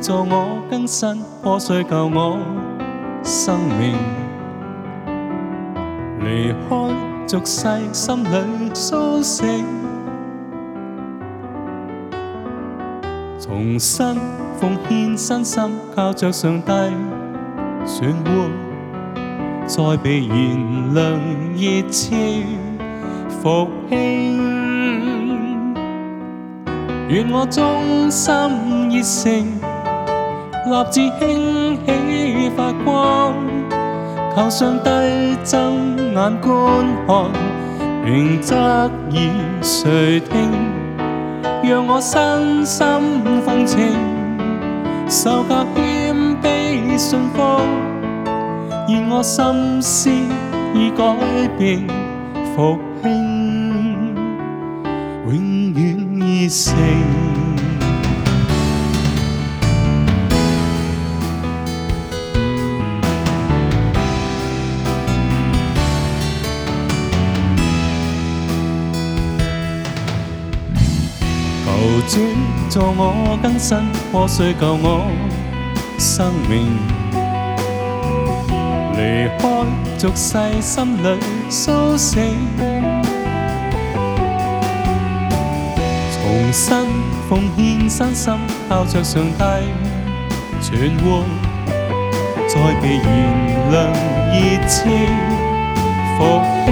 助我更新，破碎救我生命，离开俗世，心里苏醒，重新奉献身心，靠着上帝存活，再被燃亮热情福兴。愿我忠心热诚。立志兴起发光，靠上帝睁眼观看，明则意谁听？让我身心风清，受教谦卑信服，愿我心思已改变，复兴永远已成。主助我更新破碎旧我生命，离开俗世心里苏醒，重新奉献身心，靠着上帝存活，再被原谅热情。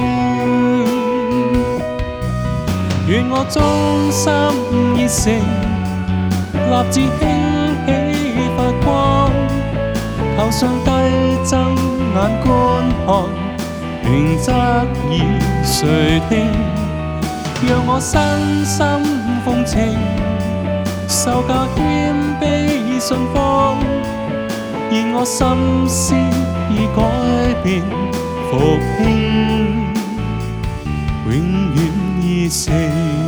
我衷心熱誠，立志興起發光，求上帝睜眼觀看，原則已垂聽，讓我身心奉情，受教謙卑信服，現我心思已改變，復興永遠熱誠。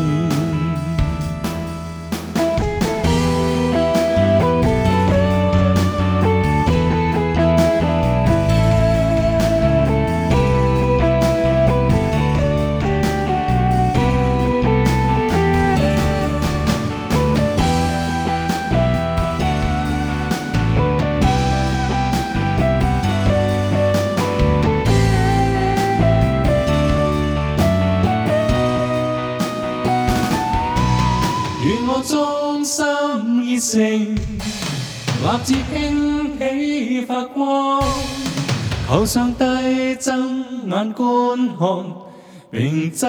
愿我忠心热诚，立志兴起发光，头上戴真眼观看，并质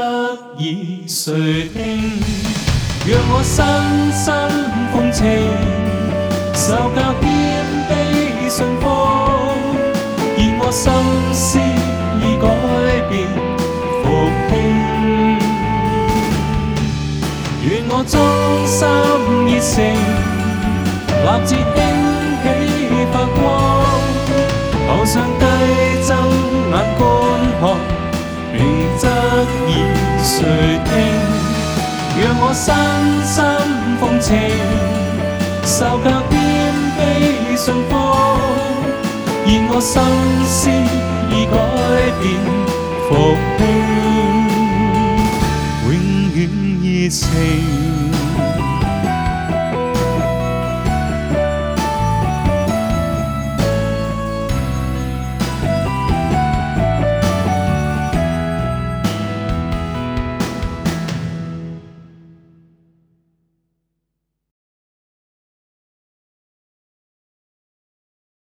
以垂听，让我深深奉情，受教天。星，立自兴起发光，求上帝睁眼观看，并责以谁听？让我身心奉情，受格谦卑顺服，现我心思已改变，复兴，永远热情。